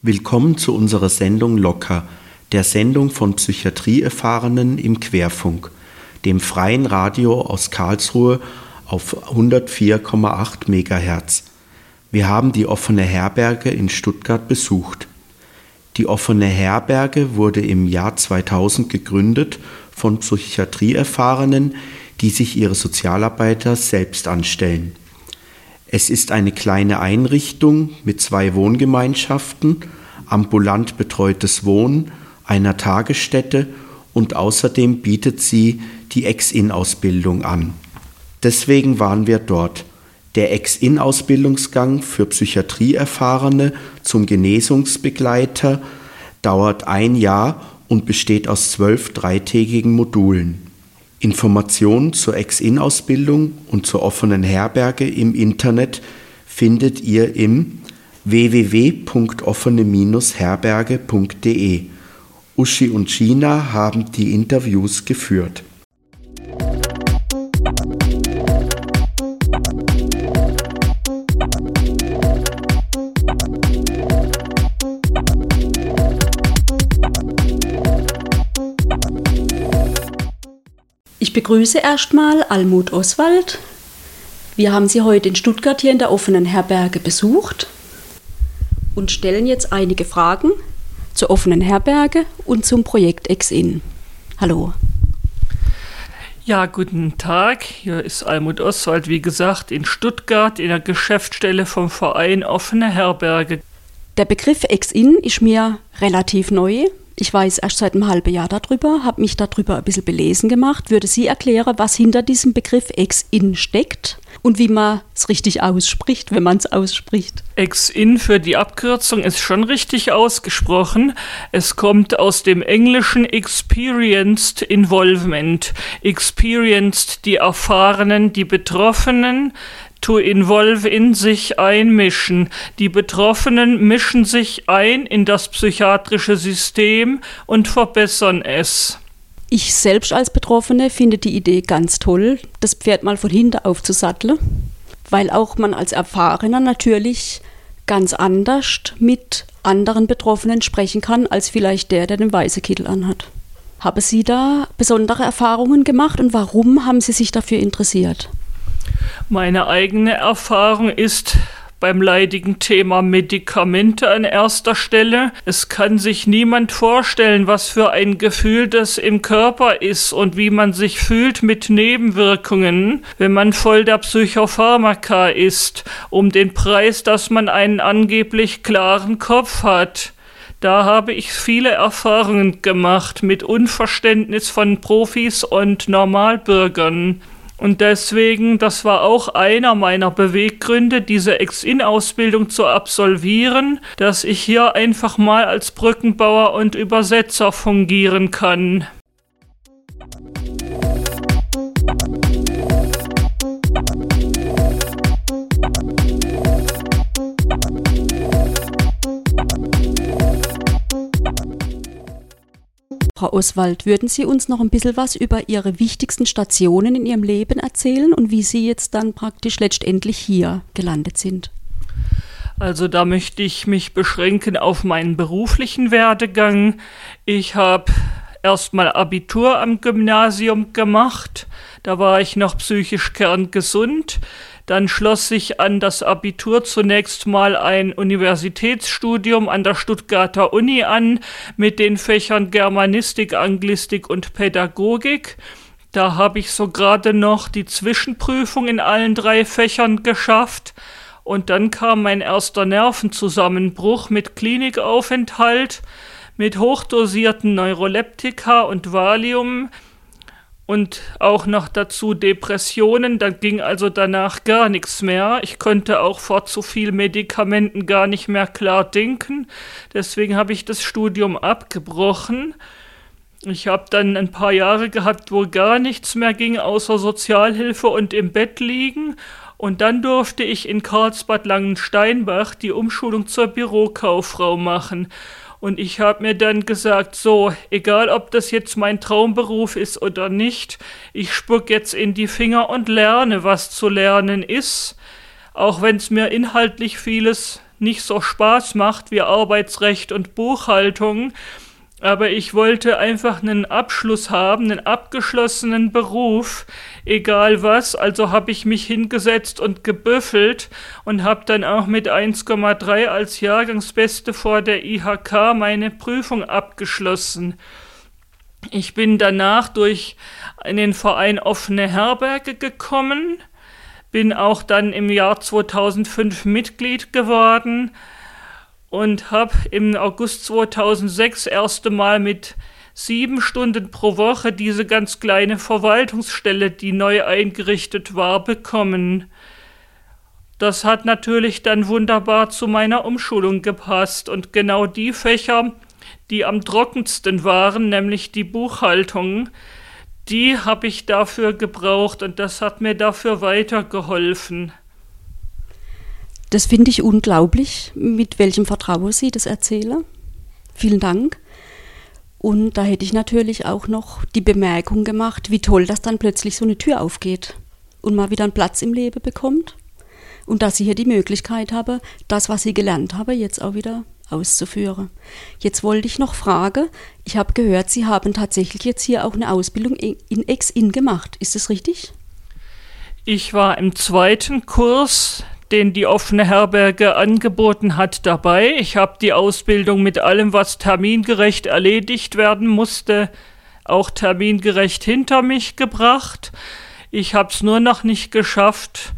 Willkommen zu unserer Sendung Locker, der Sendung von Psychiatrieerfahrenen im Querfunk, dem freien Radio aus Karlsruhe auf 104,8 MHz. Wir haben die offene Herberge in Stuttgart besucht. Die offene Herberge wurde im Jahr 2000 gegründet von Psychiatrieerfahrenen, die sich ihre Sozialarbeiter selbst anstellen. Es ist eine kleine Einrichtung mit zwei Wohngemeinschaften, ambulant betreutes Wohnen, einer Tagesstätte und außerdem bietet sie die Ex-In-Ausbildung an. Deswegen waren wir dort. Der Ex-In-Ausbildungsgang für Psychiatrieerfahrene zum Genesungsbegleiter dauert ein Jahr und besteht aus zwölf dreitägigen Modulen. Informationen zur Ex-In-Ausbildung und zur offenen Herberge im Internet findet ihr im www.offene-herberge.de. Uschi und Gina haben die Interviews geführt. Ich begrüße erstmal Almut Oswald. Wir haben Sie heute in Stuttgart hier in der offenen Herberge besucht und stellen jetzt einige Fragen zur offenen Herberge und zum Projekt Ex-In. Hallo. Ja, guten Tag. Hier ist Almut Oswald, wie gesagt, in Stuttgart in der Geschäftsstelle vom Verein Offene Herberge. Der Begriff Ex-In ist mir relativ neu. Ich weiß erst seit einem halben Jahr darüber, habe mich darüber ein bisschen belesen gemacht. Würde sie erklären, was hinter diesem Begriff Ex-In steckt und wie man es richtig ausspricht, wenn man es ausspricht? Ex-In für die Abkürzung ist schon richtig ausgesprochen. Es kommt aus dem englischen Experienced Involvement. Experienced die Erfahrenen, die Betroffenen, to involve in sich einmischen. Die Betroffenen mischen sich ein in das psychiatrische System und verbessern es. Ich selbst als Betroffene finde die Idee ganz toll, das Pferd mal von hinten aufzusatteln, weil auch man als Erfahrener natürlich ganz anders mit anderen Betroffenen sprechen kann, als vielleicht der, der den weißen Kittel anhat. Haben Sie da besondere Erfahrungen gemacht und warum haben Sie sich dafür interessiert? Meine eigene Erfahrung ist beim leidigen Thema Medikamente an erster Stelle. Es kann sich niemand vorstellen, was für ein Gefühl das im Körper ist und wie man sich fühlt mit Nebenwirkungen, wenn man voll der Psychopharmaka ist, um den Preis, dass man einen angeblich klaren Kopf hat. Da habe ich viele Erfahrungen gemacht mit Unverständnis von Profis und Normalbürgern. Und deswegen, das war auch einer meiner Beweggründe, diese Ex-In-Ausbildung zu absolvieren, dass ich hier einfach mal als Brückenbauer und Übersetzer fungieren kann. Frau Oswald, würden Sie uns noch ein bisschen was über Ihre wichtigsten Stationen in Ihrem Leben erzählen und wie Sie jetzt dann praktisch letztendlich hier gelandet sind? Also da möchte ich mich beschränken auf meinen beruflichen Werdegang. Ich habe erstmal Abitur am Gymnasium gemacht. Da war ich noch psychisch kerngesund. Dann schloss sich an das Abitur zunächst mal ein Universitätsstudium an der Stuttgarter Uni an mit den Fächern Germanistik, Anglistik und Pädagogik. Da habe ich so gerade noch die Zwischenprüfung in allen drei Fächern geschafft. Und dann kam mein erster Nervenzusammenbruch mit Klinikaufenthalt, mit hochdosierten Neuroleptika und Valium, und auch noch dazu Depressionen. Dann ging also danach gar nichts mehr. Ich konnte auch vor zu viel Medikamenten gar nicht mehr klar denken. Deswegen habe ich das Studium abgebrochen. Ich habe dann ein paar Jahre gehabt, wo gar nichts mehr ging, außer Sozialhilfe und im Bett liegen. Und dann durfte ich in Karlsbad Langensteinbach die Umschulung zur Bürokauffrau machen. Und ich habe mir dann gesagt, so, egal ob das jetzt mein Traumberuf ist oder nicht, ich spuck jetzt in die Finger und lerne, was zu lernen ist, auch wenn es mir inhaltlich vieles nicht so Spaß macht wie Arbeitsrecht und Buchhaltung. Aber ich wollte einfach einen Abschluss haben, einen abgeschlossenen Beruf, egal was. Also habe ich mich hingesetzt und gebüffelt und habe dann auch mit 1,3 als Jahrgangsbeste vor der IHK meine Prüfung abgeschlossen. Ich bin danach durch den Verein Offene Herberge gekommen, bin auch dann im Jahr 2005 Mitglied geworden und habe im August 2006 erste Mal mit sieben Stunden pro Woche diese ganz kleine Verwaltungsstelle, die neu eingerichtet war, bekommen. Das hat natürlich dann wunderbar zu meiner Umschulung gepasst und genau die Fächer, die am trockensten waren, nämlich die Buchhaltung, die habe ich dafür gebraucht und das hat mir dafür weitergeholfen. Das finde ich unglaublich, mit welchem Vertrauen Sie das erzählen. Vielen Dank. Und da hätte ich natürlich auch noch die Bemerkung gemacht, wie toll, dass dann plötzlich so eine Tür aufgeht und mal wieder einen Platz im Leben bekommt. Und dass ich hier die Möglichkeit habe, das, was ich gelernt habe, jetzt auch wieder auszuführen. Jetzt wollte ich noch fragen, ich habe gehört, Sie haben tatsächlich jetzt hier auch eine Ausbildung in Ex-In gemacht. Ist das richtig? Ich war im zweiten Kurs, den die offene Herberge angeboten hat, dabei. Ich habe die Ausbildung mit allem, was termingerecht erledigt werden musste, auch termingerecht hinter mich gebracht. Ich habe es nur noch nicht geschafft,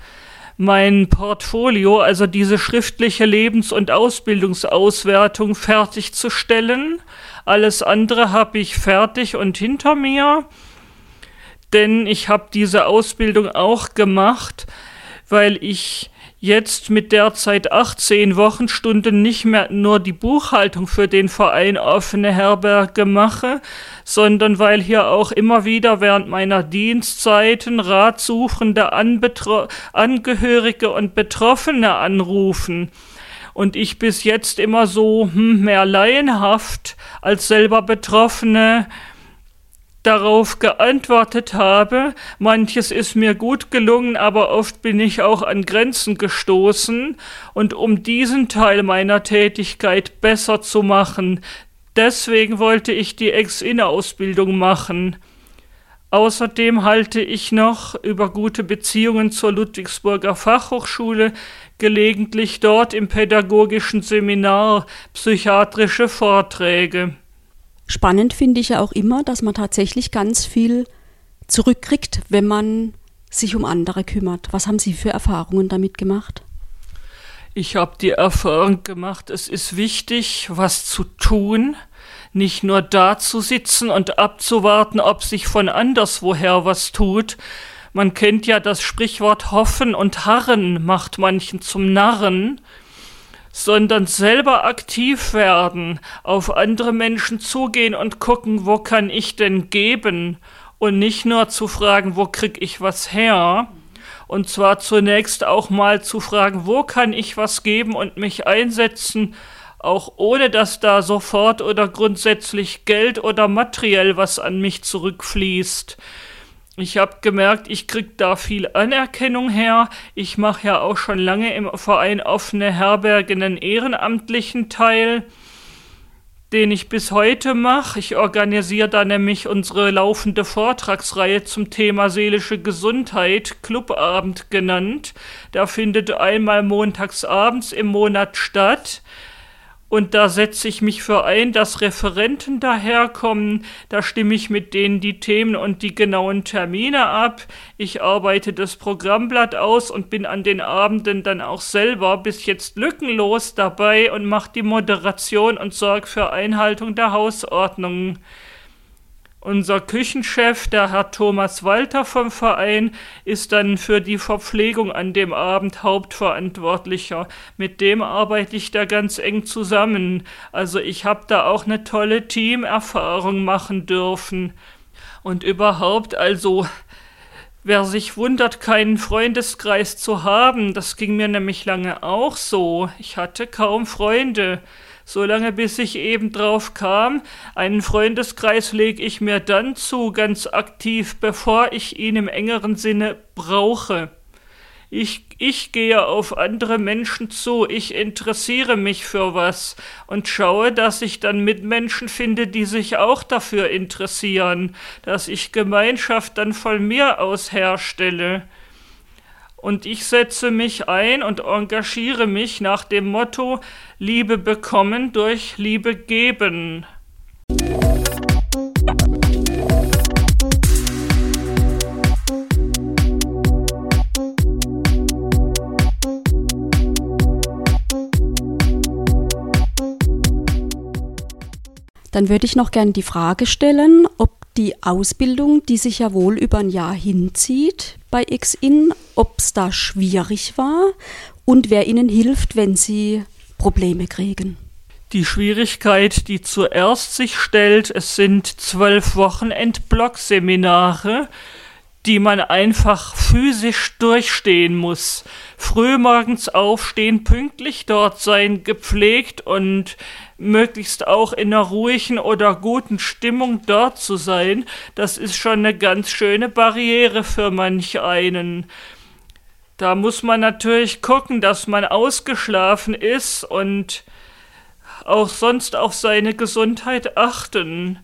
mein Portfolio, also diese schriftliche Lebens- und Ausbildungsauswertung fertigzustellen. Alles andere habe ich fertig und hinter mir, denn ich habe diese Ausbildung auch gemacht, weil ich jetzt mit derzeit 18 Wochenstunden nicht mehr nur die Buchhaltung für den Verein offene Herberge mache, sondern weil hier auch immer wieder während meiner Dienstzeiten Ratsuchende Anbetro Angehörige und Betroffene anrufen. Und ich bis jetzt immer so hm, mehr laienhaft als selber Betroffene darauf geantwortet habe. Manches ist mir gut gelungen, aber oft bin ich auch an Grenzen gestoßen. Und um diesen Teil meiner Tätigkeit besser zu machen, deswegen wollte ich die Ex-In-Ausbildung machen. Außerdem halte ich noch über gute Beziehungen zur Ludwigsburger Fachhochschule gelegentlich dort im pädagogischen Seminar psychiatrische Vorträge. Spannend finde ich ja auch immer, dass man tatsächlich ganz viel zurückkriegt, wenn man sich um andere kümmert. Was haben Sie für Erfahrungen damit gemacht? Ich habe die Erfahrung gemacht, es ist wichtig, was zu tun, nicht nur da zu sitzen und abzuwarten, ob sich von anderswoher was tut. Man kennt ja das Sprichwort Hoffen und Harren macht manchen zum Narren sondern selber aktiv werden, auf andere Menschen zugehen und gucken, wo kann ich denn geben und nicht nur zu fragen, wo krieg ich was her, und zwar zunächst auch mal zu fragen, wo kann ich was geben und mich einsetzen, auch ohne dass da sofort oder grundsätzlich Geld oder materiell was an mich zurückfließt. Ich habe gemerkt, ich krieg da viel Anerkennung her. Ich mache ja auch schon lange im Verein Offene Herberge einen ehrenamtlichen Teil, den ich bis heute mache. Ich organisiere da nämlich unsere laufende Vortragsreihe zum Thema seelische Gesundheit, Clubabend genannt. Da findet einmal montags abends im Monat statt. Und da setze ich mich für ein, dass Referenten daherkommen. Da stimme ich mit denen die Themen und die genauen Termine ab. Ich arbeite das Programmblatt aus und bin an den Abenden dann auch selber bis jetzt lückenlos dabei und mache die Moderation und sorge für Einhaltung der Hausordnungen. Unser Küchenchef, der Herr Thomas Walter vom Verein, ist dann für die Verpflegung an dem Abend Hauptverantwortlicher. Mit dem arbeite ich da ganz eng zusammen. Also ich habe da auch eine tolle Teamerfahrung machen dürfen. Und überhaupt, also Wer sich wundert, keinen Freundeskreis zu haben, das ging mir nämlich lange auch so. Ich hatte kaum Freunde solange bis ich eben drauf kam, einen Freundeskreis lege ich mir dann zu, ganz aktiv, bevor ich ihn im engeren Sinne brauche. Ich, ich gehe auf andere Menschen zu, ich interessiere mich für was und schaue, dass ich dann Mitmenschen finde, die sich auch dafür interessieren, dass ich Gemeinschaft dann von mir aus herstelle. Und ich setze mich ein und engagiere mich nach dem Motto Liebe bekommen durch Liebe geben. Dann würde ich noch gerne die Frage stellen, ob die Ausbildung, die sich ja wohl über ein Jahr hinzieht bei XIN, ob es da schwierig war und wer ihnen hilft, wenn sie Probleme kriegen. Die Schwierigkeit, die zuerst sich stellt, es sind zwölf Wochenend-Blockseminare, die man einfach physisch durchstehen muss. Frühmorgens aufstehen, pünktlich dort sein, gepflegt und möglichst auch in einer ruhigen oder guten Stimmung dort zu sein, das ist schon eine ganz schöne Barriere für manch einen. Da muss man natürlich gucken, dass man ausgeschlafen ist und auch sonst auf seine Gesundheit achten.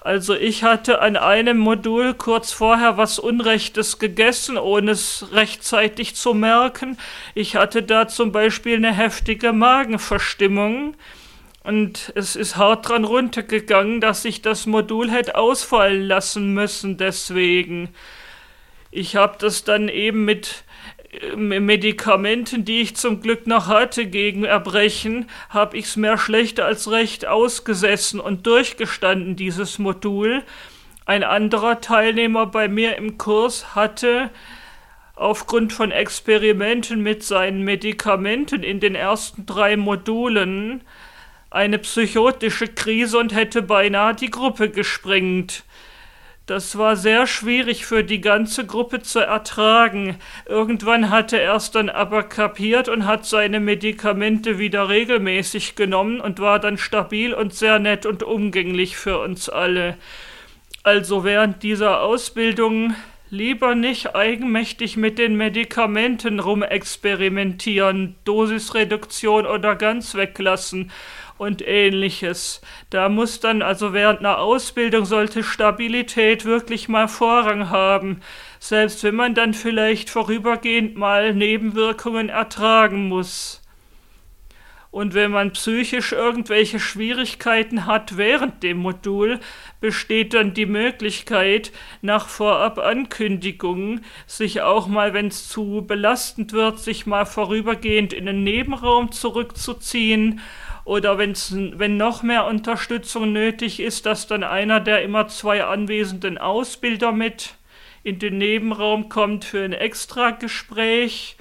Also ich hatte an einem Modul kurz vorher was Unrechtes gegessen, ohne es rechtzeitig zu merken. Ich hatte da zum Beispiel eine heftige Magenverstimmung. Und es ist hart dran runtergegangen, dass ich das Modul hätte ausfallen lassen müssen deswegen. Ich habe das dann eben mit Medikamenten, die ich zum Glück noch hatte gegen Erbrechen, habe ich es mehr schlecht als recht ausgesessen und durchgestanden, dieses Modul. Ein anderer Teilnehmer bei mir im Kurs hatte aufgrund von Experimenten mit seinen Medikamenten in den ersten drei Modulen eine psychotische Krise und hätte beinahe die Gruppe gesprengt. Das war sehr schwierig für die ganze Gruppe zu ertragen. Irgendwann hatte er es dann aber kapiert und hat seine Medikamente wieder regelmäßig genommen und war dann stabil und sehr nett und umgänglich für uns alle. Also während dieser Ausbildung lieber nicht eigenmächtig mit den Medikamenten rumexperimentieren, Dosisreduktion oder ganz weglassen und ähnliches. Da muss dann also während einer Ausbildung sollte Stabilität wirklich mal Vorrang haben, selbst wenn man dann vielleicht vorübergehend mal Nebenwirkungen ertragen muss. Und wenn man psychisch irgendwelche Schwierigkeiten hat während dem Modul, besteht dann die Möglichkeit, nach Vorabankündigungen sich auch mal, wenn es zu belastend wird, sich mal vorübergehend in den Nebenraum zurückzuziehen oder wenn's, wenn noch mehr Unterstützung nötig ist, dass dann einer der immer zwei anwesenden Ausbilder mit in den Nebenraum kommt für ein Extragespräch.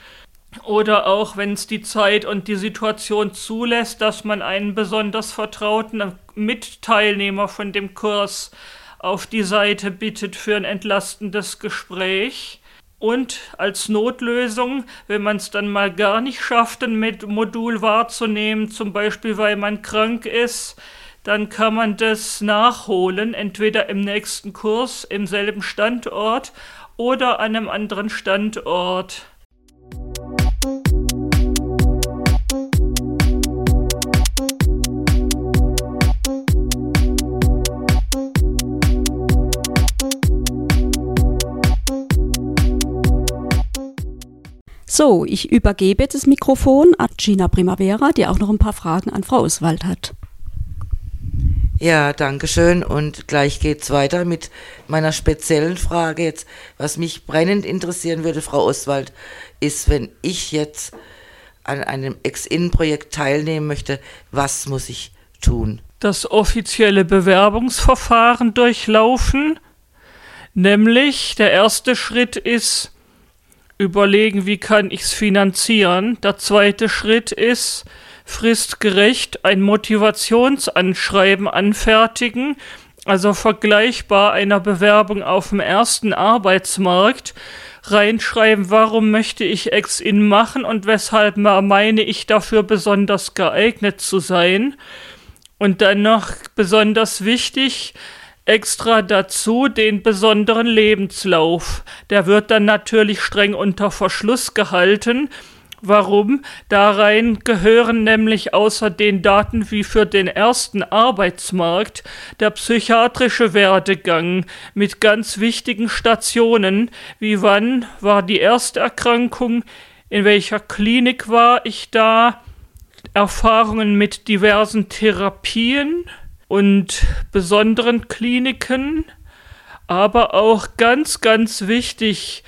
Oder auch, wenn es die Zeit und die Situation zulässt, dass man einen besonders vertrauten Mitteilnehmer von dem Kurs auf die Seite bittet für ein entlastendes Gespräch. Und als Notlösung, wenn man es dann mal gar nicht schafft, ein Modul wahrzunehmen, zum Beispiel weil man krank ist, dann kann man das nachholen, entweder im nächsten Kurs im selben Standort oder an einem anderen Standort. So, ich übergebe das Mikrofon an Gina Primavera, die auch noch ein paar Fragen an Frau Oswald hat. Ja, danke schön. Und gleich geht's weiter mit meiner speziellen Frage jetzt. Was mich brennend interessieren würde, Frau Oswald, ist, wenn ich jetzt an einem Ex-In-Projekt teilnehmen möchte, was muss ich tun? Das offizielle Bewerbungsverfahren durchlaufen. Nämlich, der erste Schritt ist, überlegen, wie kann ich es finanzieren. Der zweite Schritt ist, fristgerecht ein Motivationsanschreiben anfertigen, also vergleichbar einer Bewerbung auf dem ersten Arbeitsmarkt, reinschreiben, warum möchte ich Ex-In machen und weshalb meine ich dafür besonders geeignet zu sein. Und dann noch besonders wichtig, extra dazu den besonderen Lebenslauf. Der wird dann natürlich streng unter Verschluss gehalten. Warum? Darein gehören nämlich außer den Daten wie für den ersten Arbeitsmarkt der psychiatrische Werdegang mit ganz wichtigen Stationen, wie wann war die erste Erkrankung, in welcher Klinik war ich da, Erfahrungen mit diversen Therapien und besonderen Kliniken, aber auch ganz, ganz wichtig,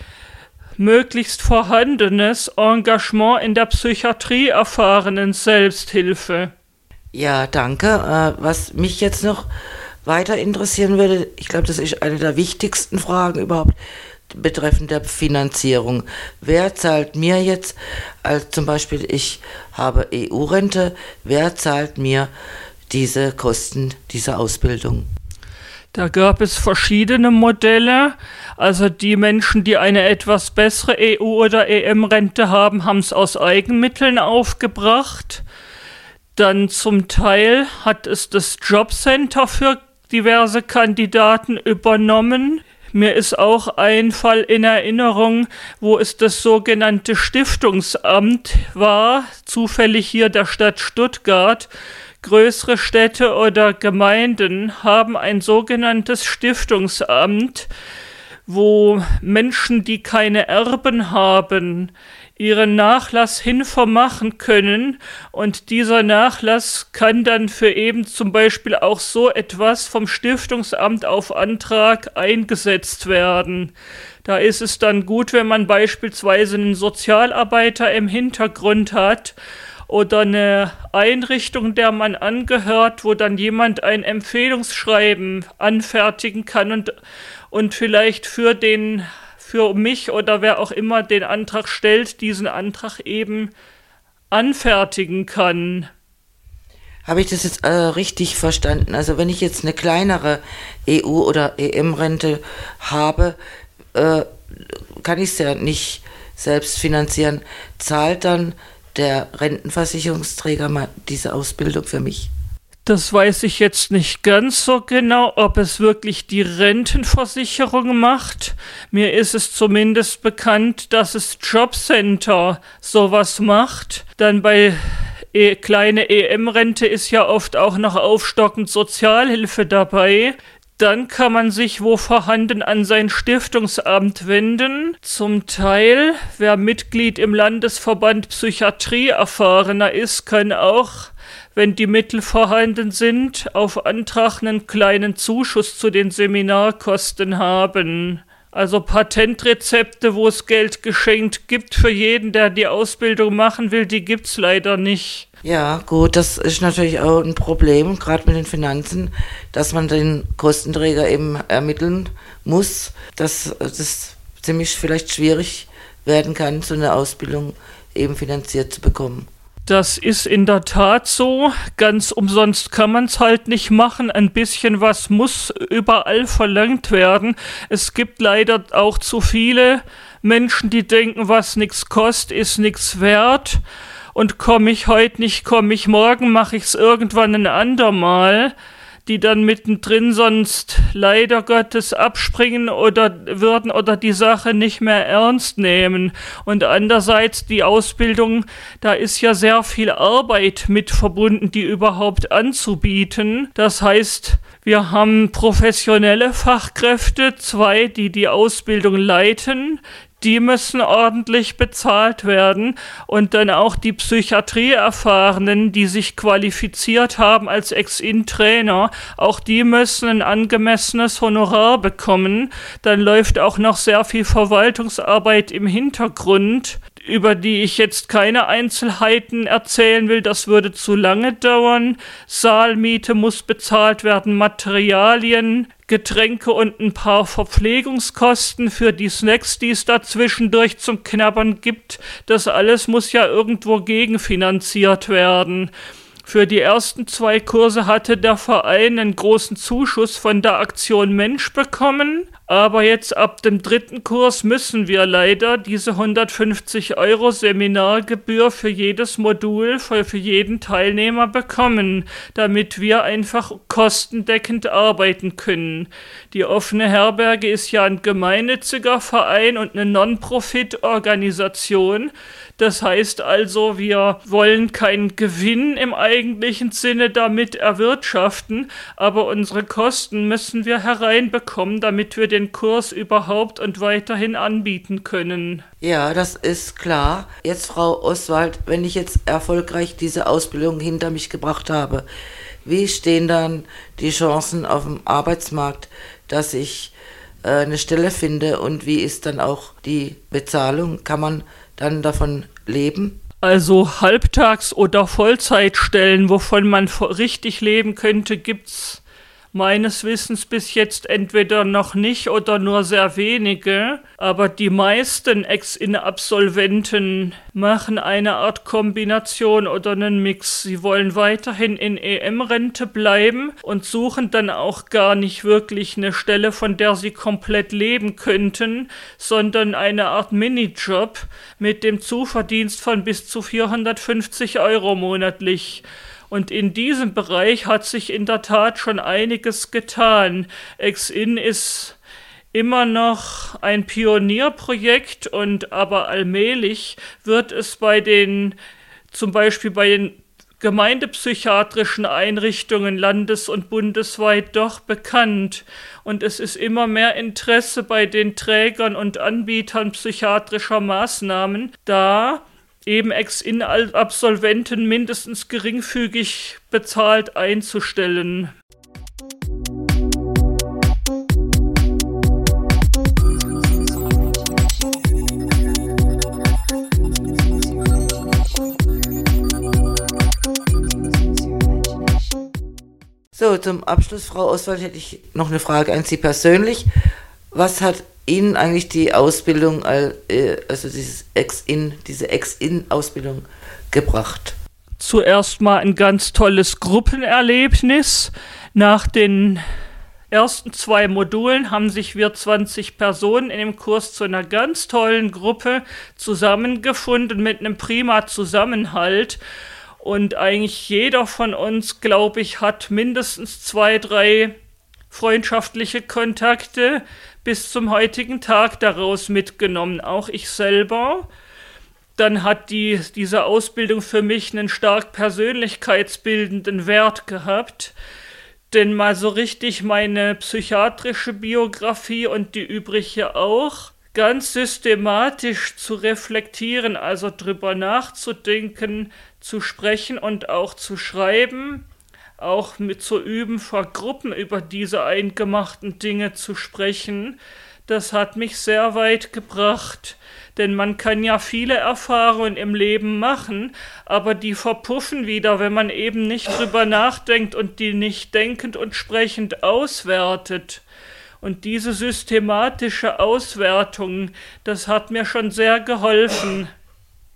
möglichst vorhandenes Engagement in der Psychiatrie erfahrenen Selbsthilfe. Ja, danke. Äh, was mich jetzt noch weiter interessieren würde, ich glaube, das ist eine der wichtigsten Fragen überhaupt betreffend der Finanzierung. Wer zahlt mir jetzt, als zum Beispiel ich habe EU-Rente, wer zahlt mir diese Kosten dieser Ausbildung? Da gab es verschiedene Modelle. Also die Menschen, die eine etwas bessere EU- oder EM-Rente haben, haben es aus Eigenmitteln aufgebracht. Dann zum Teil hat es das Jobcenter für diverse Kandidaten übernommen. Mir ist auch ein Fall in Erinnerung, wo es das sogenannte Stiftungsamt war, zufällig hier der Stadt Stuttgart. Größere Städte oder Gemeinden haben ein sogenanntes Stiftungsamt, wo Menschen, die keine Erben haben, ihren Nachlass hinvermachen können und dieser Nachlass kann dann für eben zum Beispiel auch so etwas vom Stiftungsamt auf Antrag eingesetzt werden. Da ist es dann gut, wenn man beispielsweise einen Sozialarbeiter im Hintergrund hat oder eine Einrichtung, der man angehört, wo dann jemand ein Empfehlungsschreiben anfertigen kann und, und vielleicht für den für mich oder wer auch immer den Antrag stellt, diesen Antrag eben anfertigen kann. Habe ich das jetzt äh, richtig verstanden? Also wenn ich jetzt eine kleinere EU- oder EM-Rente habe, äh, kann ich es ja nicht selbst finanzieren. Zahlt dann der Rentenversicherungsträger mal diese Ausbildung für mich? Das weiß ich jetzt nicht ganz so genau, ob es wirklich die Rentenversicherung macht. Mir ist es zumindest bekannt, dass es Jobcenter sowas macht. Dann bei e kleine EM-Rente ist ja oft auch noch aufstockend Sozialhilfe dabei. Dann kann man sich wo vorhanden an sein Stiftungsamt wenden. Zum Teil, wer Mitglied im Landesverband Psychiatrie erfahrener ist, kann auch wenn die Mittel vorhanden sind, auf Antrag einen kleinen Zuschuss zu den Seminarkosten haben. Also Patentrezepte, wo es Geld geschenkt gibt für jeden, der die Ausbildung machen will, die gibt's leider nicht. Ja, gut, das ist natürlich auch ein Problem, gerade mit den Finanzen, dass man den Kostenträger eben ermitteln muss, dass das ziemlich vielleicht schwierig werden kann, so eine Ausbildung eben finanziert zu bekommen. Das ist in der Tat so. Ganz umsonst kann man es halt nicht machen. Ein bisschen was muss überall verlangt werden. Es gibt leider auch zu viele Menschen, die denken, was nichts kostet, ist nichts wert. Und komme ich heute nicht, komme ich morgen, mache ich es irgendwann ein andermal die dann mittendrin sonst leider Gottes abspringen oder würden oder die Sache nicht mehr ernst nehmen. Und andererseits die Ausbildung, da ist ja sehr viel Arbeit mit verbunden, die überhaupt anzubieten. Das heißt, wir haben professionelle Fachkräfte, zwei, die die Ausbildung leiten, die müssen ordentlich bezahlt werden und dann auch die Psychiatrieerfahrenen, die sich qualifiziert haben als Ex-In-Trainer, auch die müssen ein angemessenes Honorar bekommen. Dann läuft auch noch sehr viel Verwaltungsarbeit im Hintergrund über die ich jetzt keine Einzelheiten erzählen will, das würde zu lange dauern. Saalmiete muss bezahlt werden, Materialien, Getränke und ein paar Verpflegungskosten für die Snacks, die es da zwischendurch zum Knabbern gibt. Das alles muss ja irgendwo gegenfinanziert werden. Für die ersten zwei Kurse hatte der Verein einen großen Zuschuss von der Aktion Mensch bekommen, Aber jetzt ab dem dritten Kurs müssen wir leider diese 150 Euro Seminargebühr für jedes Modul, für, für jeden Teilnehmer bekommen, damit wir einfach kostendeckend arbeiten können. Die offene Herberge ist ja ein gemeinnütziger Verein und eine Non-Profit-Organisation. Das heißt also, wir wollen keinen Gewinn im eigentlichen Sinne damit erwirtschaften, aber unsere Kosten müssen wir hereinbekommen, damit wir den Kurs überhaupt und weiterhin anbieten können. Ja, das ist klar. Jetzt, Frau Oswald, wenn ich jetzt erfolgreich diese Ausbildung hinter mich gebracht habe, wie stehen dann die Chancen auf dem Arbeitsmarkt, dass ich äh, eine Stelle finde und wie ist dann auch die Bezahlung? Kann man dann davon leben? Also Halbtags- oder Vollzeitstellen, wovon man richtig leben könnte, gibt's meines Wissens bis jetzt entweder noch nicht oder nur sehr wenige, aber die meisten Ex-In-Absolventen machen eine Art Kombination oder einen Mix. Sie wollen weiterhin in EM-Rente bleiben und suchen dann auch gar nicht wirklich eine Stelle, von der sie komplett leben könnten, sondern eine Art Minijob mit dem Zuverdienst von bis zu 450 Euro monatlich. Und in diesem Bereich hat sich in der Tat schon einiges getan. Ex-In ist immer noch ein Pionierprojekt und aber allmählich wird es bei den, zum Beispiel bei den gemeindepsychiatrischen Einrichtungen landes- und bundesweit doch bekannt. Und es ist immer mehr Interesse bei den Trägern und Anbietern psychiatrischer Maßnahmen da, eben Ex-In-Absolventen mindestens geringfügig bezahlt einzustellen. So, zum Abschluss, Frau Oswald, hätte ich noch eine Frage an Sie persönlich. Was hat Ihnen eigentlich die Ausbildung, äh, also dieses Ex-In, diese Ex-In-Ausbildung gebracht? Zuerst mal ein ganz tolles Gruppenerlebnis. Nach den ersten zwei Modulen haben sich wir 20 Personen in dem Kurs zu einer ganz tollen Gruppe zusammengefunden mit einem prima Zusammenhalt. Und eigentlich jeder von uns, glaube ich, hat mindestens zwei, drei freundschaftliche Kontakte bis zum heutigen Tag daraus mitgenommen, auch ich selber. Dann hat die, diese Ausbildung für mich einen stark persönlichkeitsbildenden Wert gehabt. Denn mal so richtig meine psychiatrische Biografie und die übrige auch ganz systematisch zu reflektieren, also drüber nachzudenken, zu sprechen und auch zu schreiben, auch mit zu üben, vor Gruppen über diese eingemachten Dinge zu sprechen, das hat mich sehr weit gebracht. Denn man kann ja viele Erfahrungen im Leben machen, aber die verpuffen wieder, wenn man eben nicht drüber nachdenkt und die nicht denkend und sprechend auswertet. Und diese systematische Auswertung, das hat mir schon sehr geholfen.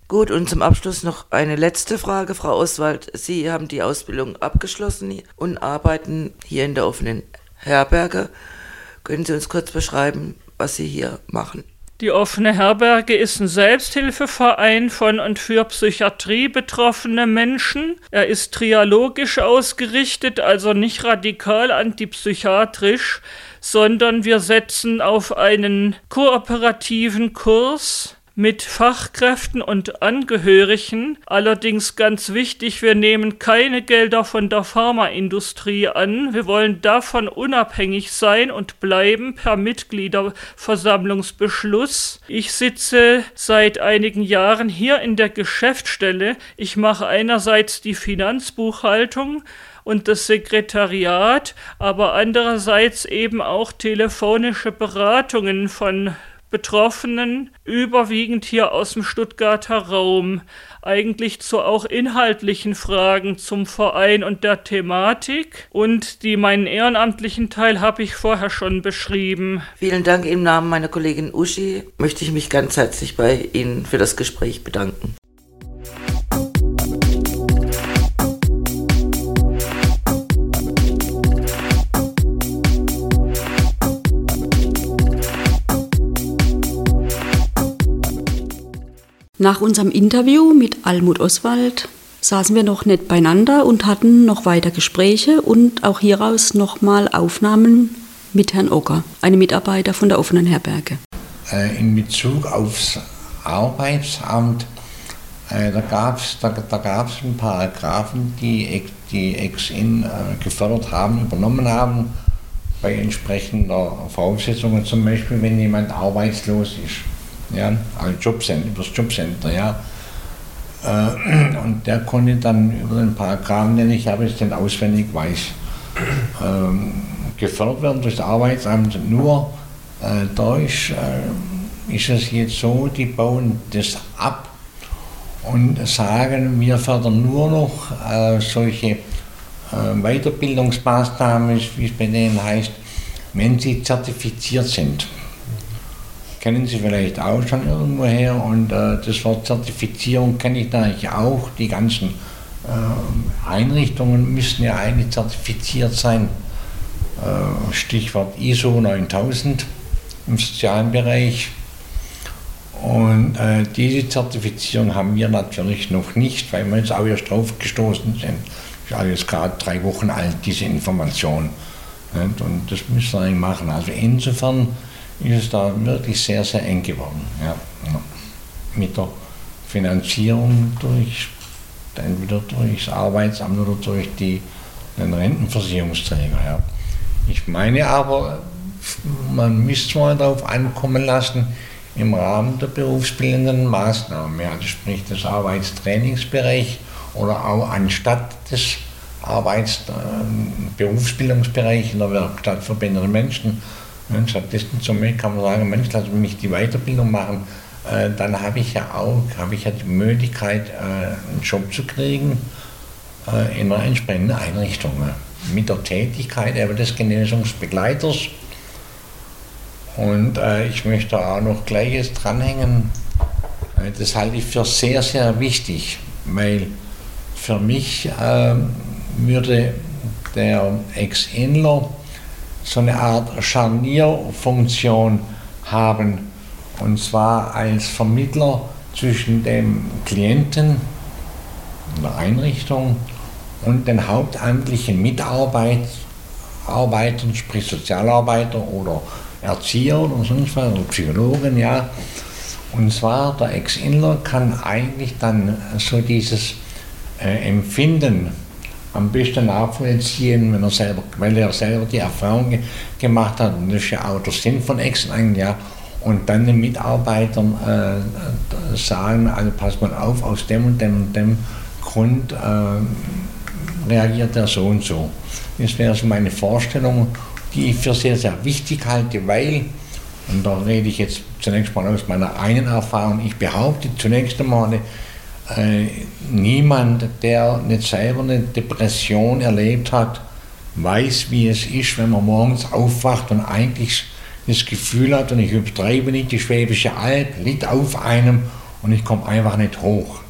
Gut, und zum Abschluss noch eine letzte Frage, Frau Oswald. Sie haben die Ausbildung abgeschlossen und arbeiten hier in der offenen Herberge. Können Sie uns kurz beschreiben, was Sie hier machen? Die offene Herberge ist ein Selbsthilfeverein von und für Psychiatrie betroffene Menschen. Er ist trialogisch ausgerichtet, also nicht radikal antipsychiatrisch, sondern wir setzen auf einen kooperativen Kurs mit Fachkräften und Angehörigen. Allerdings ganz wichtig, wir nehmen keine Gelder von der Pharmaindustrie an. Wir wollen davon unabhängig sein und bleiben per Mitgliederversammlungsbeschluss. Ich sitze seit einigen Jahren hier in der Geschäftsstelle. Ich mache einerseits die Finanzbuchhaltung, und das Sekretariat, aber andererseits eben auch telefonische Beratungen von Betroffenen, überwiegend hier aus dem Stuttgarter Raum, eigentlich zu auch inhaltlichen Fragen zum Verein und der Thematik. Und die meinen ehrenamtlichen Teil habe ich vorher schon beschrieben. Vielen Dank im Namen meiner Kollegin Uschi. Möchte ich mich ganz herzlich bei Ihnen für das Gespräch bedanken. Nach unserem Interview mit Almut Oswald saßen wir noch nicht beieinander und hatten noch weiter Gespräche und auch hieraus nochmal Aufnahmen mit Herrn Ocker, einem Mitarbeiter von der offenen Herberge. Äh, in Bezug aufs Arbeitsamt, äh, da gab es da, da gab's ein paar Paragraphen, die die Ex-In äh, gefördert haben, übernommen haben, bei entsprechender Voraussetzungen, zum Beispiel wenn jemand arbeitslos ist, ja, als Jobcenter, über das Jobcenter, ja. Und der konnte dann über den Paragraphen, den ich habe, jetzt den auswendig weiß, ähm, gefördert werden durch das Arbeitsamt. Nur äh, dadurch äh, ist es jetzt so, die bauen das ab und sagen, wir fördern nur noch äh, solche äh, Weiterbildungsmaßnahmen, wie es bei denen heißt, wenn sie zertifiziert sind. Kennen Sie vielleicht auch schon irgendwoher und äh, das Wort Zertifizierung kenne ich natürlich auch. Die ganzen äh, Einrichtungen müssen ja eigentlich zertifiziert sein. Äh, Stichwort ISO 9000 im sozialen Bereich. Und äh, diese Zertifizierung haben wir natürlich noch nicht, weil wir jetzt auch erst drauf gestoßen sind. Das ist alles gerade drei Wochen alt, diese Information. Und das müssen wir eigentlich machen. Also insofern ist es da wirklich sehr, sehr eng geworden. Ja. Mit der Finanzierung durch, entweder durch das Arbeitsamt oder durch die, den Rentenversicherungsträger. Ja. Ich meine aber, man müsste mal darauf ankommen lassen, im Rahmen der berufsbildenden Maßnahmen, ja, das sprich des Arbeitstrainingsbereichs oder auch anstatt des Arbeits-, äh, in der Werkstatt für behinderte Menschen. Und stattdessen zum Beispiel kann man sagen, Mensch, lass mich die Weiterbildung machen, äh, dann habe ich ja auch habe ich ja die Möglichkeit, äh, einen Job zu kriegen äh, in einer entsprechenden Einrichtung mit der Tätigkeit eben des Genesungsbegleiters. Und äh, ich möchte auch noch Gleiches dranhängen. Äh, das halte ich für sehr, sehr wichtig, weil für mich äh, würde der Ex-Inler so eine Art Scharnierfunktion haben, und zwar als Vermittler zwischen dem Klienten der Einrichtung und den hauptamtlichen Mitarbeitern, sprich Sozialarbeiter oder Erzieher oder sonst was, oder Psychologen, ja. Und zwar der Ex-Inler kann eigentlich dann so dieses äh, Empfinden am besten nachvollziehen, wenn er selber, weil er selber die Erfahrung ge gemacht hat, auch der Sinn von Ex-Inler, ja. Und dann den Mitarbeitern äh, sagen, also pass mal auf, aus dem und dem und dem Grund äh, reagiert er so und so. Das wäre so meine Vorstellung, die ich für sehr, sehr wichtig halte, weil, und da rede ich jetzt zunächst mal aus meiner eigenen Erfahrung, ich behaupte zunächst einmal, äh, niemand, der nicht selber eine Depression erlebt hat, weiß, wie es ist, wenn man morgens aufwacht und eigentlich das Gefühl hat, und ich übertreibe nicht, die Schwäbische Alb liegt auf einem und ich komme einfach nicht hoch.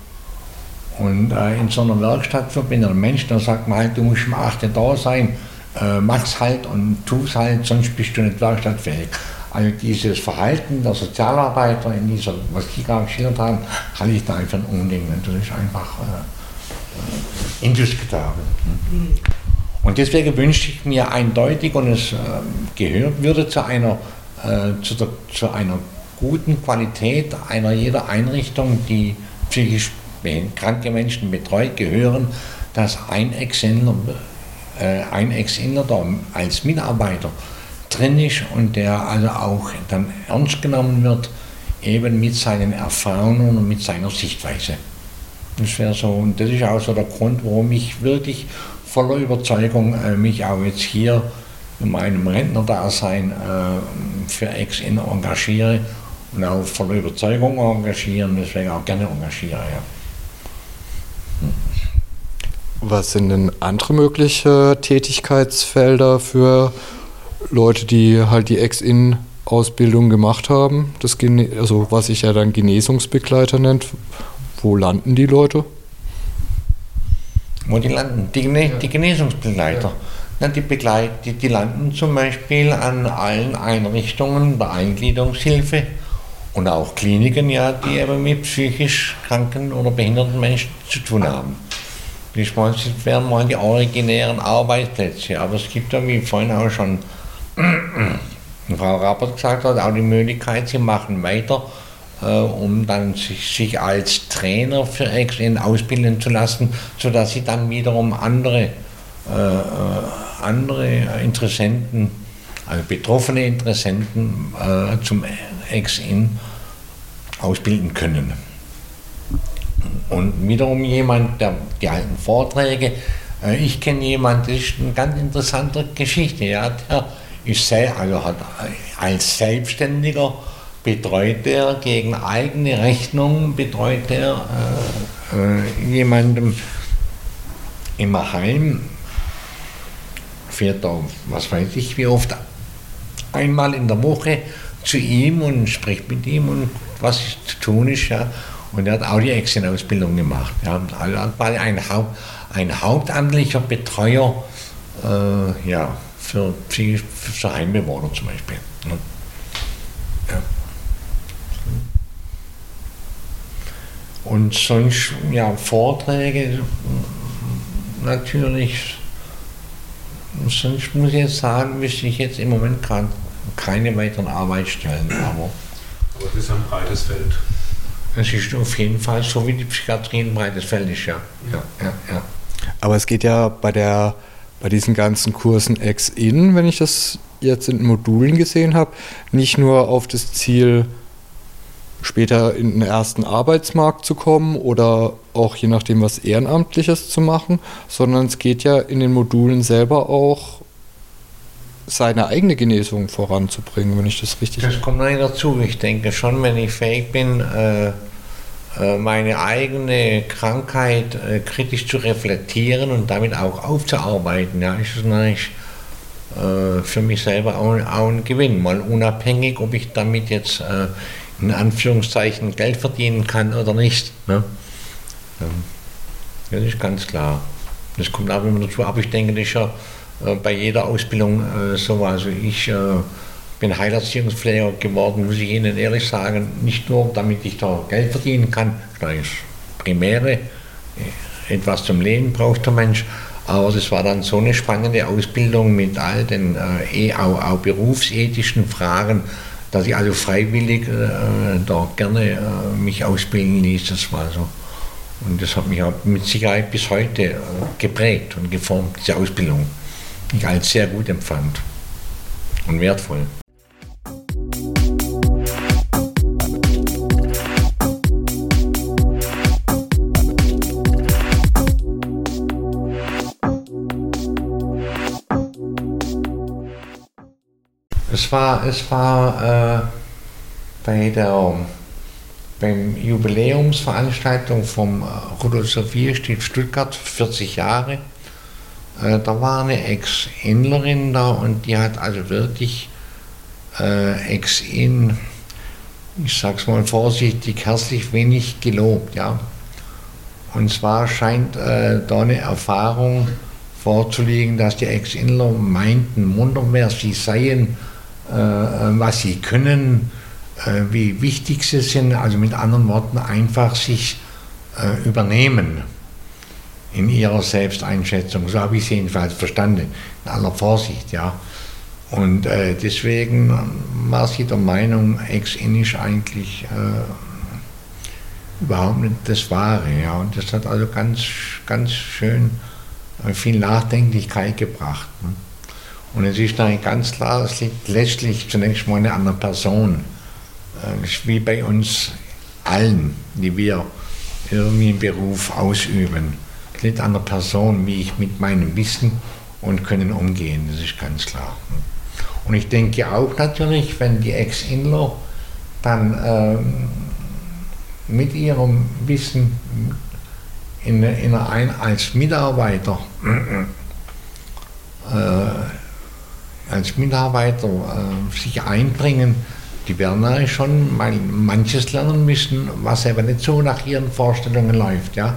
Und äh, in so einer Werkstatt für behinderte Menschen, da sagt man halt, du musst um 8 Uhr da sein, äh, mach's halt und tu's halt, sonst bist du nicht werkstattfähig. Also dieses Verhalten der Sozialarbeiter in dieser, was die gerade geschildert haben, halte ich da einfach ein Unding. Das ist einfach äh, indiskutabel. Und deswegen wünsche ich mir eindeutig, und es äh, gehört würde zu einer, äh, zu, der, zu einer guten Qualität einer jeder Einrichtung, die psychisch kranke Menschen betreut, gehören, dass ein Ex-Inler äh, ein Ex-Inler als Mitarbeiter drin ist und der also auch dann ernst genommen wird, eben mit seinen Erfahrungen und mit seiner Sichtweise. Das wäre so, und das ist auch so der Grund, warum ich wirklich voller Überzeugung äh, mich auch jetzt hier in meinem Rentnerdasein äh, für Ex-Inner engagiere und auch voller Überzeugung engagieren, deswegen auch gerne engagiere. Ja. Was sind denn andere mögliche Tätigkeitsfelder für Leute, die halt die Ex-In-Ausbildung gemacht haben? Das, also was sich ja dann Genesungsbegleiter nennt. Wo landen die Leute? Wo die landen? Die, die Genesungsbegleiter. Ja. Die, Begleit, die, die landen zum Beispiel an allen Einrichtungen der Eingliederungshilfe Und auch Kliniken, ja, die eben mit psychisch kranken oder behinderten Menschen zu tun haben. Ich meine, das wären mal die originären Arbeitsplätze, aber es gibt ja, wie vorhin auch schon Frau Rappert gesagt hat, auch die Möglichkeit, sie machen weiter, äh, um dann sich, sich, als Trainer für Ex-In ausbilden zu lassen, sodass sie dann wiederum andere, äh, äh andere Interessenten, also betroffene Interessenten äh, zum Ex-In ausbilden können. Und wiederum jemand, der die alten Vorträge, äh, ich kenne jemanden, das ist eine ganz interessante Geschichte, ja, der ist also hat als Selbstständiger betreut er gegen eigene Rechnung, betreut er äh, äh, jemandem im Heim, fährt er, was weiß ich, wie oft, einmal in der Woche zu ihm und spricht mit ihm und was zu tun ist. Ja. Und er hat auch die Exit-Ausbildung gemacht. Ja. Also war ein, Haupt, ein hauptamtlicher Betreuer äh, ja, für, für Heimbewohner zum Beispiel. Ja. Und sonst, ja, Vorträge natürlich. Sonst muss ich jetzt sagen, wüsste ich jetzt im Moment gerade keine weiteren Arbeitsstellen. Aber, aber das ist ein breites Feld. Es ist auf jeden Fall so, wie die Psychiatrie ein breites Feld ist, ja. ja, ja, ja. Aber es geht ja bei, der, bei diesen ganzen Kursen Ex-In, wenn ich das jetzt in Modulen gesehen habe, nicht nur auf das Ziel, später in den ersten Arbeitsmarkt zu kommen oder auch je nachdem was Ehrenamtliches zu machen, sondern es geht ja in den Modulen selber auch seine eigene Genesung voranzubringen, wenn ich das richtig Das kommt noch dazu. Ich denke schon, wenn ich fähig bin, äh, meine eigene Krankheit äh, kritisch zu reflektieren und damit auch aufzuarbeiten, ja, ist es natürlich für mich selber auch, ein Gewinn. Mal unabhängig, ob ich damit jetzt in Anführungszeichen Geld verdienen kann oder nicht. Ne? Das ist ganz klar. Das kommt auch immer dazu. Aber ich denke, das ist ja äh, bei jeder Ausbildung äh, so. Also ich äh, bin Heilerziehungspfleger geworden, muss ich Ihnen ehrlich sagen, nicht nur damit ich da Geld verdienen kann, das ist Primäre, etwas zum Leben braucht der Mensch, aber das war dann so eine spannende Ausbildung mit all den äh, auch, auch, berufsethischen Fragen, dass ich also freiwillig äh, da gerne äh, mich ausbilden ließ. Das war so. Und das hat mich auch mit Sicherheit bis heute geprägt und geformt, diese Ausbildung ich als sehr gut empfand und wertvoll. Es war, es war äh, bei der beim Jubiläumsveranstaltung vom Rudolf Sophia Stift Stuttgart 40 Jahre äh, da war eine Ex-Inlerin da und die hat also wirklich äh, Ex-In, ich sag's mal vorsichtig, herzlich wenig gelobt, ja. Und zwar scheint äh, da eine Erfahrung vorzuliegen, dass die Ex-Inler meinten, wunderbar sie seien, was sie können, äh, wie wichtig sie sind, also mit anderen Worten einfach sich äh, übernehmen in ihrer Selbsteinschätzung. So habe ich sie jedenfalls verstanden, in aller Vorsicht, ja. Und äh, deswegen war sie der Meinung, Ex-In ist eigentlich äh, überhaupt nicht das Wahre. Ja. Und das hat also ganz, ganz schön äh, viel Nachdenklichkeit gebracht. Ne. Und es ist dann ganz klar, es liegt letztlich zunächst mal an der Person. Äh, wie bei uns allen, die wir irgendwie einen Beruf ausüben liegt an der Person, wie ich mit meinem Wissen und Können umgehen, das ist ganz klar. Und ich denke auch natürlich, wenn die Ex-Inler dann ähm, mit ihrem Wissen in, in ein, als Mitarbeiter äh, als Mitarbeiter äh, sich einbringen, die werden ja schon mal manches lernen müssen, was aber nicht so nach ihren Vorstellungen läuft. Ja?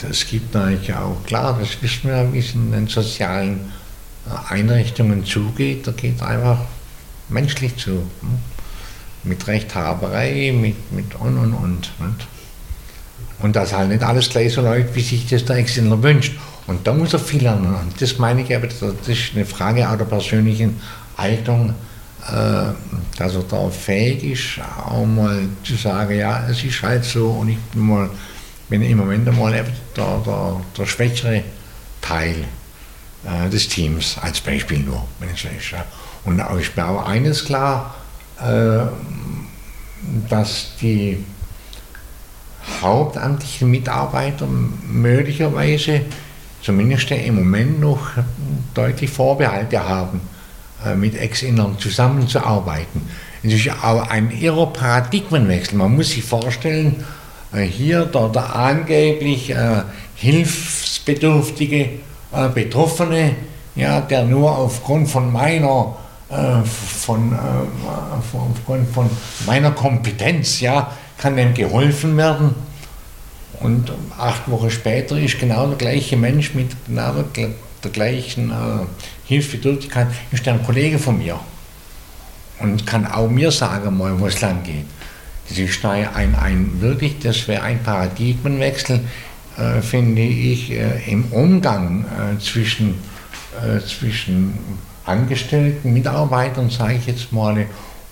das gibt natürlich auch, klar, das wissen wir, wie es in den sozialen äh, Einrichtungen zugeht. Da geht einfach menschlich zu. Hm? mit Rechthaberei, mit, mit und und und. Nicht? Und das halt nicht alles gleich so läuft, wie sich das der Exzellenter wünscht. Und da muss er viel lernen. Und das meine ich aber, das ist eine Frage auch der persönlichen Haltung, äh, dass er da fähig ist, auch mal zu sagen, ja, es ist halt so und ich bin, mal, bin im Moment einmal der, der, der schwächere Teil äh, des Teams, als Beispiel nur, wenn es so ist. Und ist mir aber eines klar, äh, dass die hauptamtlichen Mitarbeiter möglicherweise zumindest im Moment noch deutlich Vorbehalte haben, äh, mit Ex-Innern zusammenzuarbeiten. Es ist auch ein irrer Paradigmenwechsel. Man muss sich vorstellen, äh, hier der, der angeblich äh, hilfsbedürftige äh, Betroffene, ja, der nur aufgrund von meiner äh, von, äh, von meiner Kompetenz, ja, kann dem geholfen werden. Und acht Wochen später ist genau der gleiche Mensch mit genau der gleichen äh, Hilfsbedürftigkeit, ist ein Kollege von mir. Und kann auch mir sagen, mal, wo es lang geht. Das ist ein, ein wirklich, das wäre ein Paradigmenwechsel, äh, finde ich, äh, im Umgang äh, zwischen, äh, zwischen Angestellten, Mitarbeitern, sage ich jetzt mal,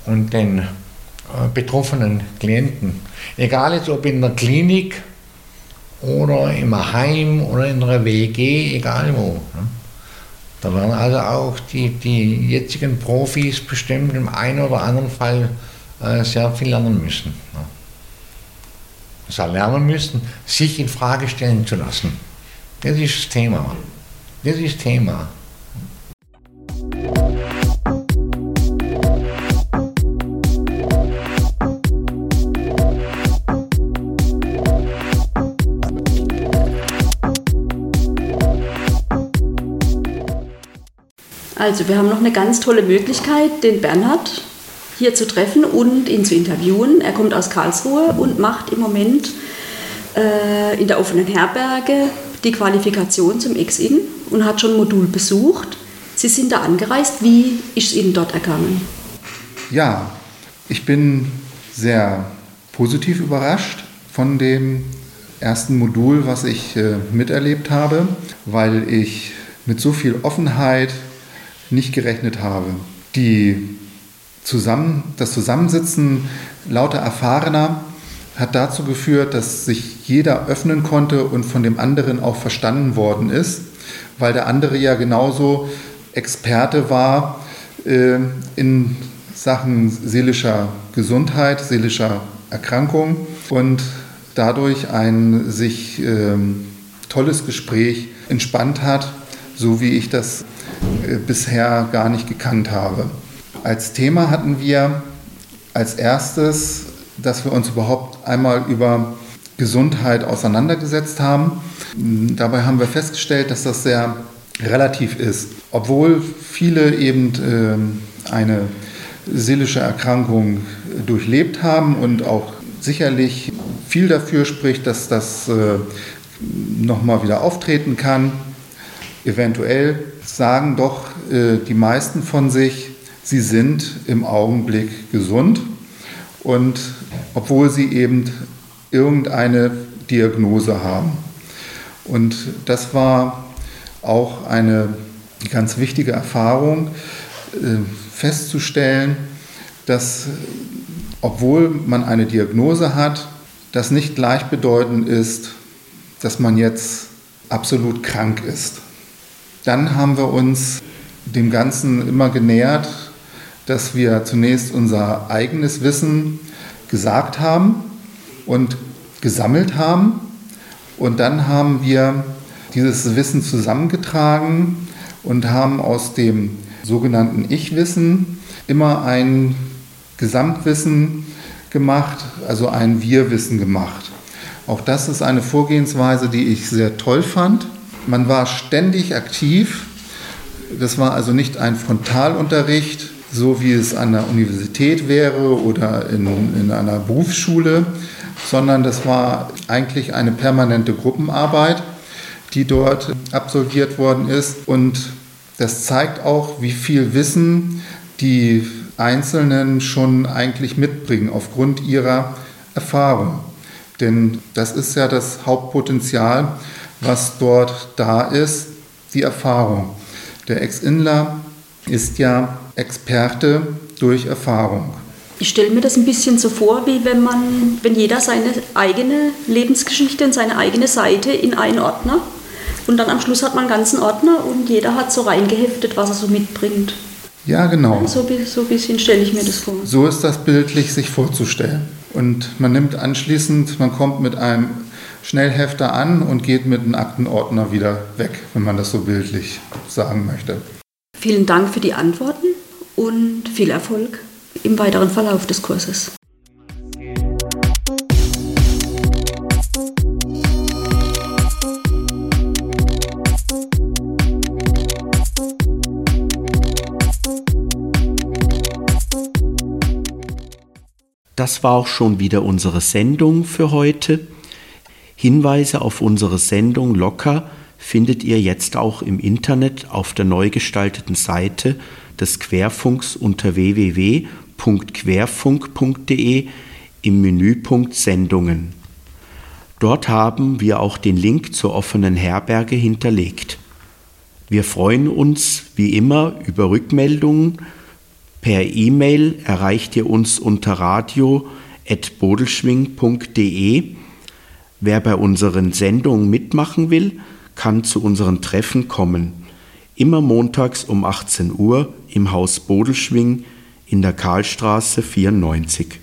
und den äh, betroffenen Klienten. Egal jetzt ob in der Klinik oder im Heim oder in einer WG, egal wo. Ne? Da werden also auch die, die jetzigen Profis bestimmt im einen oder anderen Fall äh, sehr viel lernen müssen. Ne? Sehr lernen müssen, sich in Frage stellen zu lassen. Das ist das Thema. Das ist das Thema. Also wir haben noch eine ganz tolle Möglichkeit, den Bernhard hier zu treffen und ihn zu interviewen. Er kommt aus Karlsruhe und macht im Moment äh, in der offenen Herberge die Qualifikation zum Ex-In und hat schon ein Modul besucht. Sie sind da angereist. Wie ist es Ihnen dort ergangen? Ja, ich bin sehr positiv überrascht von dem ersten Modul, was ich äh, miterlebt habe, weil ich mit so viel Offenheit nicht gerechnet habe. Die zusammen, das Zusammensitzen lauter Erfahrener hat dazu geführt, dass sich jeder öffnen konnte und von dem anderen auch verstanden worden ist, weil der andere ja genauso Experte war äh, in Sachen seelischer Gesundheit, seelischer Erkrankung und dadurch ein sich äh, tolles Gespräch entspannt hat, so wie ich das bisher gar nicht gekannt habe. Als Thema hatten wir als erstes, dass wir uns überhaupt einmal über Gesundheit auseinandergesetzt haben. Dabei haben wir festgestellt, dass das sehr relativ ist. Obwohl viele eben äh, eine seelische Erkrankung durchlebt haben und auch sicherlich viel dafür spricht, dass das äh, nochmal wieder auftreten kann, eventuell sagen doch äh, die meisten von sich, sie sind im Augenblick gesund und obwohl sie eben irgendeine Diagnose haben. Und das war auch eine ganz wichtige Erfahrung, äh, festzustellen, dass obwohl man eine Diagnose hat, das nicht gleichbedeutend ist, dass man jetzt absolut krank ist. Dann haben wir uns dem Ganzen immer genähert, dass wir zunächst unser eigenes Wissen gesagt haben und gesammelt haben. Und dann haben wir dieses Wissen zusammengetragen und haben aus dem sogenannten Ich-Wissen immer ein Gesamtwissen gemacht, also ein Wir-Wissen gemacht. Auch das ist eine Vorgehensweise, die ich sehr toll fand man war ständig aktiv. Das war also nicht ein Frontalunterricht, so wie es an der Universität wäre oder in, in einer Berufsschule, sondern das war eigentlich eine permanente Gruppenarbeit, die dort absolviert worden ist. Und das zeigt auch, wie viel Wissen die Einzelnen schon eigentlich mitbringen aufgrund ihrer Erfahrung. Denn das ist ja das Hauptpotenzial, was dort da ist, die Erfahrung. Der Ex-Inler ist ja Experte durch Erfahrung. Ich stelle mir das ein bisschen so vor, wie wenn man, wenn jeder seine eigene Lebensgeschichte und seine eigene Seite in einen Ordner und dann am Schluss hat man einen ganzen Ordner und jeder hat so reingeheftet, was er so mitbringt. Ja, genau. So, so ein bisschen stelle ich mir das vor. So ist das bildlich sich vorzustellen. Und man nimmt anschließend, man kommt mit einem Schnellhefter an und geht mit einem Aktenordner wieder weg, wenn man das so bildlich sagen möchte. Vielen Dank für die Antworten und viel Erfolg im weiteren Verlauf des Kurses. Das war auch schon wieder unsere Sendung für heute. Hinweise auf unsere Sendung Locker findet ihr jetzt auch im Internet auf der neu gestalteten Seite des Querfunks unter www.querfunk.de im Menüpunkt Sendungen. Dort haben wir auch den Link zur offenen Herberge hinterlegt. Wir freuen uns wie immer über Rückmeldungen Per E-Mail erreicht ihr uns unter radio.bodelschwing.de. Wer bei unseren Sendungen mitmachen will, kann zu unseren Treffen kommen. Immer montags um 18 Uhr im Haus Bodelschwing in der Karlstraße 94.